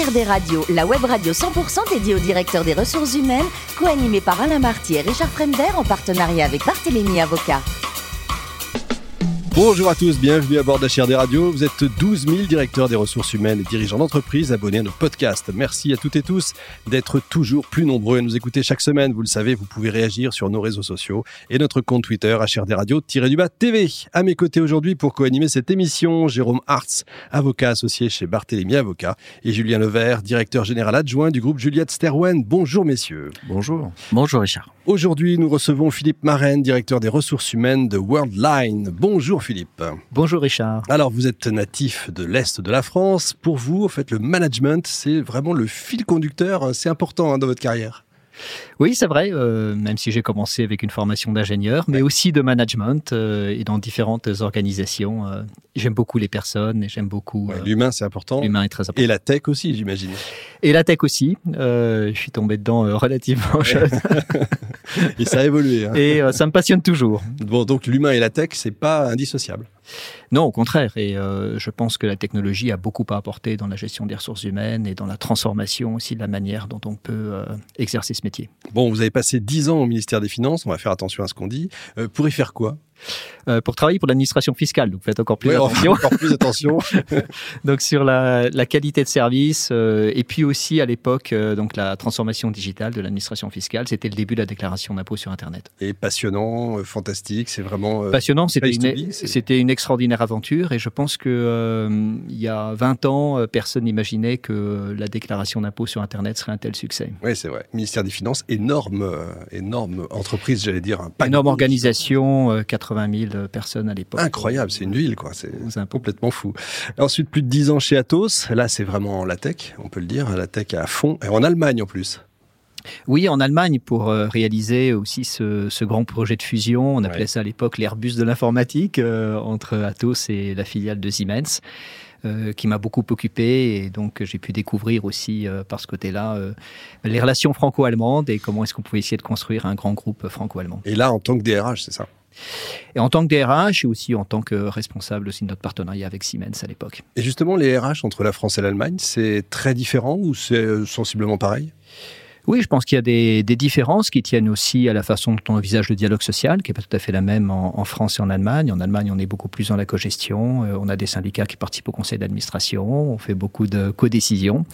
HRD Radio, la web radio 100% dédiée au directeur des ressources humaines, co-animée par Alain Marty et Richard Fremder en partenariat avec Barthélémy Avocat. Bonjour à tous, bienvenue à bord d'HRD Radio. Vous êtes 12 000 directeurs des ressources humaines et dirigeants d'entreprise abonnés à notre podcast. Merci à toutes et tous d'être toujours plus nombreux à nous écouter chaque semaine. Vous le savez, vous pouvez réagir sur nos réseaux sociaux et notre compte Twitter HRD Radio-du-bas TV. À mes côtés aujourd'hui pour co-animer cette émission, Jérôme Hartz, avocat associé chez Barthélémy Avocat et Julien Levert, directeur général adjoint du groupe Juliette Sterwen. Bonjour messieurs. Bonjour. Bonjour Richard. Aujourd'hui, nous recevons Philippe Marraine, directeur des ressources humaines de Worldline. Bonjour Philippe. Bonjour Richard. Alors, vous êtes natif de l'Est de la France. Pour vous, en fait, le management, c'est vraiment le fil conducteur. C'est important hein, dans votre carrière. Oui, c'est vrai, euh, même si j'ai commencé avec une formation d'ingénieur, mais aussi de management euh, et dans différentes organisations. Euh, j'aime beaucoup les personnes et j'aime beaucoup. L'humain, c'est important. L'humain est très important. Et la tech aussi, j'imagine. Et la tech aussi. je suis tombé dedans relativement jeune. et ça a évolué. Hein. Et ça me passionne toujours. Bon, donc l'humain et la tech, c'est pas indissociable. Non, au contraire. Et je pense que la technologie a beaucoup à apporter dans la gestion des ressources humaines et dans la transformation aussi de la manière dont on peut exercer ce métier. Bon, vous avez passé 10 ans au ministère des Finances, on va faire attention à ce qu'on dit. Euh, pour y faire quoi? Euh, pour travailler pour l'administration fiscale. Donc faites encore plus attention. Encore plus attention. donc sur la, qualité de service euh, et puis aussi à l'époque euh, donc la transformation digitale de l'administration fiscale. C'était le début de la déclaration d'impôt sur Internet. Et passionnant, fantastique, c'est vraiment passionnant. C'était une, c'était une extraordinaire aventure et je pense que il y a 20 ans, personne n'imaginait que la déclaration d'impôt sur Internet serait un tel succès. Oui, c'est vrai. Ministère des Finances, énorme, énorme entreprise, j'allais dire. Un énorme organisation, 80 80 000 personnes à l'époque. Incroyable, c'est une ville, quoi. C'est complètement fou. Ensuite, plus de 10 ans chez Atos. Là, c'est vraiment la tech, on peut le dire. La tech à fond. Et en Allemagne, en plus. Oui, en Allemagne, pour euh, réaliser aussi ce, grand projet de fusion, on appelait ça à l'époque l'Airbus de l'informatique, euh, entre Atos et la filiale de Siemens. Euh, qui m'a beaucoup occupé et donc j'ai pu découvrir aussi par ce côté-là les relations franco-allemandes et comment est-ce qu'on pouvait essayer de construire un grand groupe franco-allemand. Et là, en tant que DRH, c'est ça? Et en tant que DRH et aussi en tant que responsable aussi de notre partenariat avec Siemens à l'époque. Et justement, les RH entre la France et l'Allemagne, c'est très différent ou c'est euh, sensiblement pareil? Oui, je pense qu'il y a des, différences qui tiennent aussi à la façon dont on envisage le dialogue social, qui n'est pas tout à fait la même en, France et en Allemagne. En Allemagne, on est beaucoup plus dans la cogestion. Euh, on a des syndicats qui participent au conseil d'administration. On fait beaucoup de codécisions.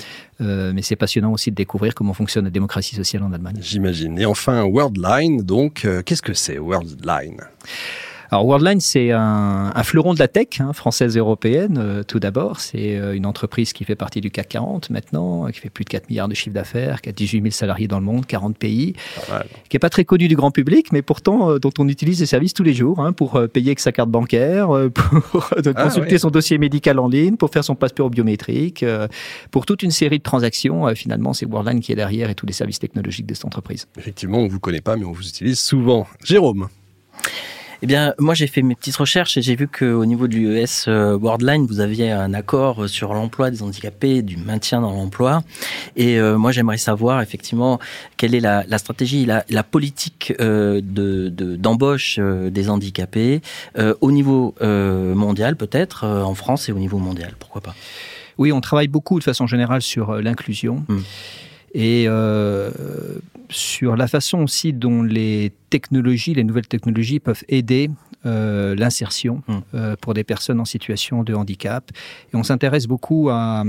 Euh, mais c'est passionnant aussi de découvrir comment fonctionne la démocratie sociale en Allemagne. J'imagine. Et enfin, Worldline, donc, euh, qu'est-ce que c'est Worldline? Alors Worldline, c'est un, fleuron de la tech, hein, française et européenne, euh, tout d'abord. C'est euh, une entreprise qui fait partie du CAC 40 maintenant, qui fait plus de 4 milliards de chiffre d'affaires, qui a 18 000 salariés dans le monde, 40 pays, qui n'est pas très connu du grand public, mais pourtant euh, dont on utilise les services tous les jours hein, pour payer avec sa carte bancaire, pour ah, consulter son dossier médical en ligne, pour faire son passeport biométrique, pour toute une série de transactions. finalement, c'est Worldline qui est derrière et tous les services technologiques de cette entreprise. Effectivement, on ne vous connaît pas, mais on vous utilise souvent. Jérôme eh bien, moi, j'ai fait mes petites recherches et j'ai vu qu'au niveau du ES euh, Worldline, vous aviez un accord sur l'emploi des handicapés, du maintien dans l'emploi. Et euh, moi, j'aimerais savoir effectivement quelle est la, stratégie, la, la politique euh, de d'embauche des handicapés au niveau mondial, peut-être en France et au niveau mondial. Pourquoi pas? Oui, on travaille beaucoup de façon générale sur l'inclusion. Hum. Et sur la façon aussi dont les technologies, les nouvelles technologies peuvent aider euh, l'insertion hmm. euh, pour des personnes en situation de handicap. Et on s'intéresse beaucoup à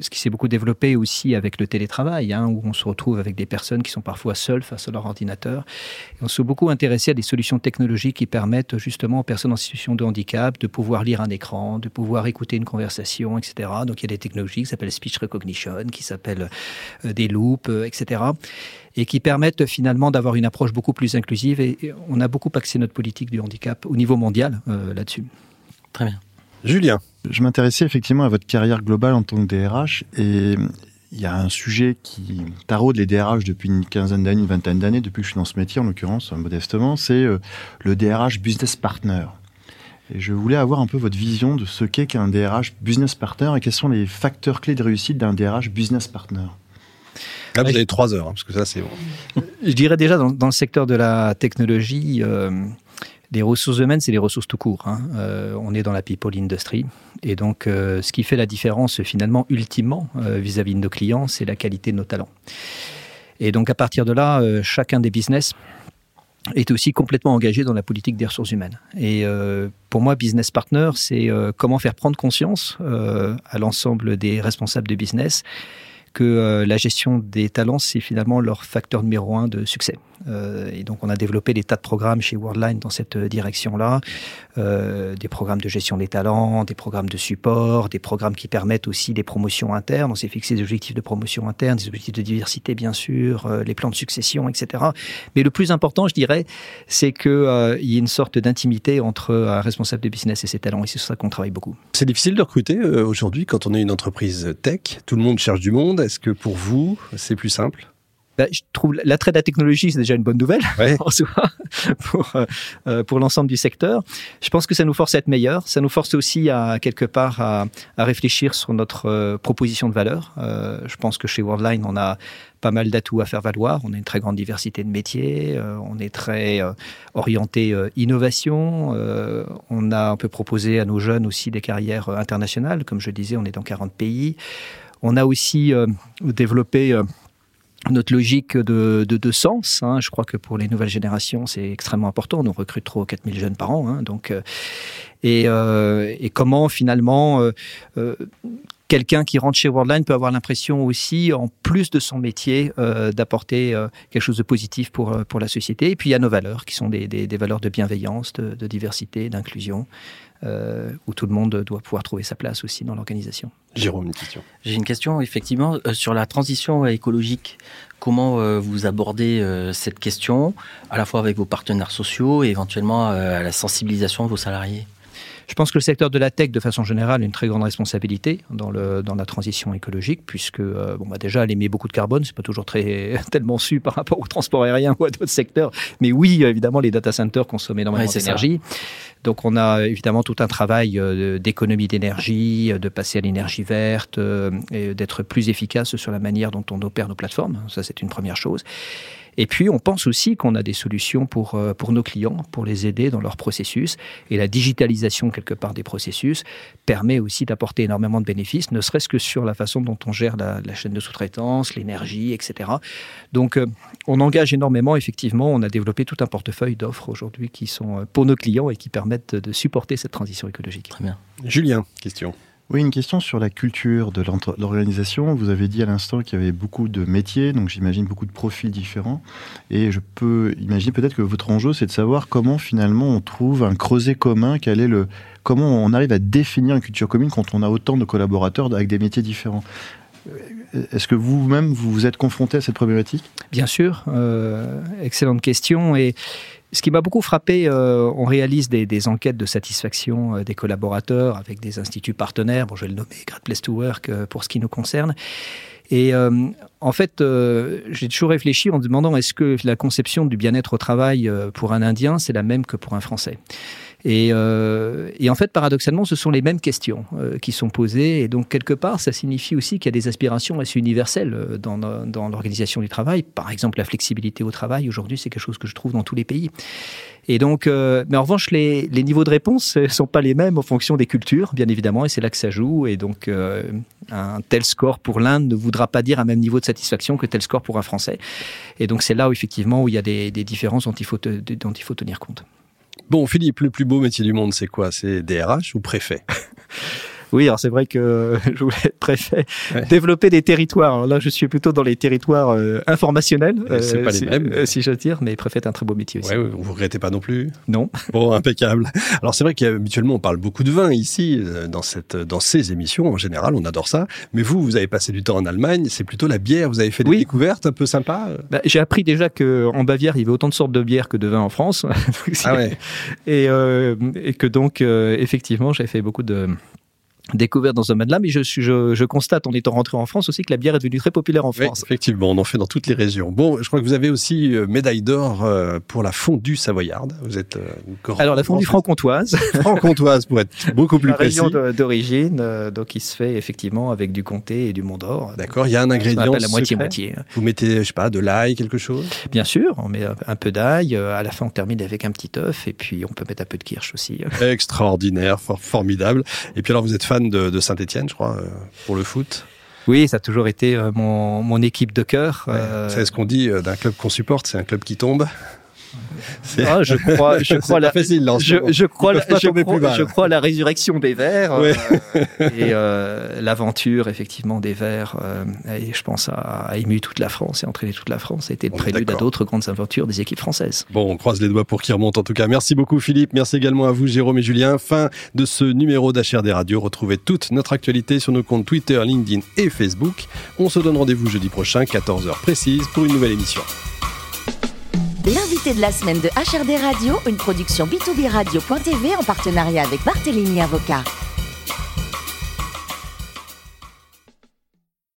ce qui s'est beaucoup développé aussi avec le télétravail, hein, où on se retrouve avec des personnes qui sont parfois seules face à leur ordinateur. Et on s'est beaucoup intéressé à des solutions technologiques qui permettent justement aux personnes en situation de handicap de pouvoir lire un écran, de pouvoir écouter une conversation, etc. Donc il y a des technologies qui s'appellent speech recognition, qui s'appellent euh, des loops, etc et qui permettent finalement d'avoir une approche beaucoup plus inclusive. Et on a beaucoup axé notre politique du handicap au niveau mondial euh, là-dessus. Très bien. Julien. Je m'intéressais effectivement à votre carrière globale en tant que DRH et il y a un sujet qui taraude les DRH depuis une quinzaine d'années, une vingtaine d'années, depuis que je suis dans ce métier en l'occurrence, modestement, c'est euh, le DRH Business Partner. Et je voulais avoir un peu votre vision de ce qu'est qu'un DRH Business Partner et quels sont les facteurs clés de réussite d'un DRH Business Partner. Vous avez trois heures, hein, parce que ça, c'est Je dirais déjà, dans, le secteur de la technologie, euh, Les ressources humaines, c'est les ressources tout court. Hein. Euh, on est dans la people industry. Et donc, euh, ce qui fait la différence, finalement, ultimement, vis-à-vis de nos clients, c'est la qualité de nos talents. Et donc, à partir de là, chacun des business est aussi complètement engagé dans la politique des ressources humaines. Et pour moi, business partner, c'est comment faire prendre conscience à l'ensemble des responsables de business que la gestion des talents, c'est finalement leur facteur numéro un de succès. Euh, et donc, on a développé des tas de programmes chez Worldline dans cette euh, direction-là. Euh, des programmes de gestion des talents, des programmes de support, des programmes qui permettent aussi des promotions internes. On s'est fixé des objectifs de promotion interne, des objectifs de diversité, bien sûr, les plans de succession, etc. Mais le plus important, je dirais, c'est qu'il y ait une sorte d'intimité entre un responsable de business et ses talents. Et c'est sur ça qu'on travaille beaucoup. C'est difficile de recruter aujourd'hui quand on est une entreprise tech. Tout le monde cherche du monde. Est-ce que pour vous, c'est plus simple? Bah, je trouve l'attrait de la technologie, c'est déjà une bonne nouvelle en soi pour, euh, euh, pour l'ensemble du secteur. Je pense que ça nous force à être meilleurs. Ça nous force aussi à quelque part à, à réfléchir sur notre euh, proposition de valeur. Euh, je pense que chez Worldline, on a pas mal d'atouts à faire valoir. On a une très grande diversité de métiers. on est très orienté innovation. on a un peu proposé à nos jeunes aussi des carrières internationales. Comme je disais, on est dans 40 pays. On a aussi développé notre logique de, de, sens. Hein. Je crois que pour les nouvelles générations, c'est extrêmement important. On recrute 3 ou 4 000 jeunes par an. Hein. donc, euh, et, euh, comment finalement euh, quelqu'un qui rentre chez Worldline peut avoir l'impression aussi, en plus de son métier, d'apporter quelque chose de positif pour, pour la société. Et puis il y a nos valeurs, qui sont des, des, des valeurs de bienveillance, de, de diversité, d'inclusion. Euh, où tout le monde doit pouvoir trouver sa place aussi dans l'organisation. Jérôme, une question. J'ai une question effectivement euh, sur la transition écologique. Comment euh, vous abordez cette question, à la fois avec vos partenaires sociaux et éventuellement à la sensibilisation de vos salariés? Je pense que le secteur de la tech, de façon générale, a une très grande responsabilité dans, le, dans la transition écologique, puisque euh, bon, bah déjà, elle émet beaucoup de carbone, c'est pas toujours très tellement su par rapport au transport aérien ou à d'autres secteurs. Mais oui, évidemment, les data centers consomment énormément d'énergie. Donc, on a évidemment tout un travail euh, d'économie d'énergie, de passer à l'énergie verte, euh, et d'être plus efficace sur la manière dont on opère nos plateformes. Ça, c'est une première chose. Et puis, on pense aussi qu'on a des solutions pour, euh, pour nos clients, pour les aider dans leur processus. Et la digitalisation, quelque part, des processus permet aussi d'apporter énormément de bénéfices, ne serait-ce que sur la façon dont on gère la, chaîne de sous-traitance, l'énergie, etc. Donc, euh, on engage énormément, effectivement. On a développé tout un portefeuille d'offres aujourd'hui qui sont euh, pour nos clients et qui permettent de supporter cette transition écologique. Très bien. Julien, question. Oui, une question sur la culture de l'organisation. Vous avez dit à l'instant qu'il y avait beaucoup de métiers, donc j'imagine beaucoup de profils différents. Et je peux imaginer peut-être que votre enjeu, c'est de savoir comment finalement on trouve un creuset commun, quel est le, comment on arrive à définir une culture commune quand on a autant de collaborateurs avec des métiers différents? Est-ce que vous-même, vous vous êtes confronté à cette problématique? Bien sûr, euh, excellente question. Et ce qui m'a beaucoup frappé, euh, on réalise des, enquêtes de satisfaction euh, des collaborateurs avec des instituts partenaires. Bon, je vais le nommer Great Place to Work pour ce qui nous concerne. Et en fait, j'ai toujours réfléchi en demandant est-ce que la conception du bien-être au travail pour un Indien, c'est la même que pour un Français? Euh, et, en fait, paradoxalement, ce sont les mêmes questions euh, qui sont posées. Et donc, quelque part, ça signifie aussi qu'il y a des aspirations assez universelles euh, dans, dans l'organisation du travail. Par exemple, la flexibilité au travail, aujourd'hui, c'est quelque chose que je trouve dans tous les pays. Et donc, mais en revanche, les, les niveaux de réponse ne sont pas les mêmes en fonction des cultures, bien évidemment, et c'est là que ça joue. Et donc, un tel score pour l'Inde ne voudra pas dire un même niveau de satisfaction que tel score pour un Français. Et donc, c'est là où, effectivement, où il y a des, des différences dont il, faut dont il faut tenir compte. Bon, Philippe, le plus beau métier du monde, c'est quoi? C'est DRH ou préfet? oui, alors c'est vrai que je voulais être préfet. Développer des territoires. Alors là, je suis plutôt dans les territoires euh, informationnels. c'est pas les si, mêmes. Euh, si je tire, mais préfet est un très beau métier aussi. Ouais, vous regrettez pas non plus? Non. Bon, impeccable. Alors c'est vrai qu'habituellement on parle beaucoup de vin ici euh, dans cette dans ces émissions. En général, on adore ça. Mais vous, vous avez passé du temps en Allemagne. C'est plutôt la bière. Vous avez fait des découvertes un peu sympas. Bah, J'ai appris déjà que en Bavière, il y avait autant de sortes de bières que de vin en France. ah ouais. Et, euh, et que donc effectivement, j'ai fait beaucoup de découvert dans ce domaine-là, mais je, je, je, constate en étant rentré en France aussi que la bière est devenue très populaire en France. Oui, effectivement, on en fait dans toutes les régions. Bon, je crois que vous avez aussi euh, médaille d'or euh, pour la fondue savoyarde. Vous êtes euh, alors la fondue franc-comtoise, franc-comtoise pour être beaucoup plus la précis. région d'origine, donc il se fait effectivement avec du comté et du Mont d'Or. D'accord, il y a un ingrédient la moitié moitié. Vous mettez, je sais pas, de l'ail, quelque chose? Bien sûr, on met un peu d'ail. À la fin, on termine avec un petit œuf et puis on peut mettre un peu de kirsch aussi. Extraordinaire, formidable. Et puis alors, vous êtes fan de, de Saint-Étienne, je crois, euh, pour le foot. Oui, ça a toujours été euh, mon, mon équipe de cœur. Ouais, euh... C'est ce qu'on dit d'un club qu'on supporte, c'est un club qui tombe. Ah, je crois, je crois la, facile, là, je, je, crois, la, je, crois, je crois la résurrection des Verts ouais. euh, et euh, l'aventure effectivement des Verts. Euh, et je pense a, a, ému toute la France et entraîné toute la France. Été le prélude à d'autres grandes aventures des équipes françaises. Bon, on croise les doigts pour qu'il remonte en tout cas. Merci beaucoup Philippe. Merci également à vous Jérôme et Julien. Fin de ce numéro d'HRD Radio. Retrouvez toute notre actualité sur nos comptes Twitter, LinkedIn et Facebook. On se donne rendez-vous jeudi prochain, 14h précise, pour une nouvelle émission. L'invité de la semaine de HRD Radio, une production b2b radio.tv en partenariat avec Barthélémy Avocat.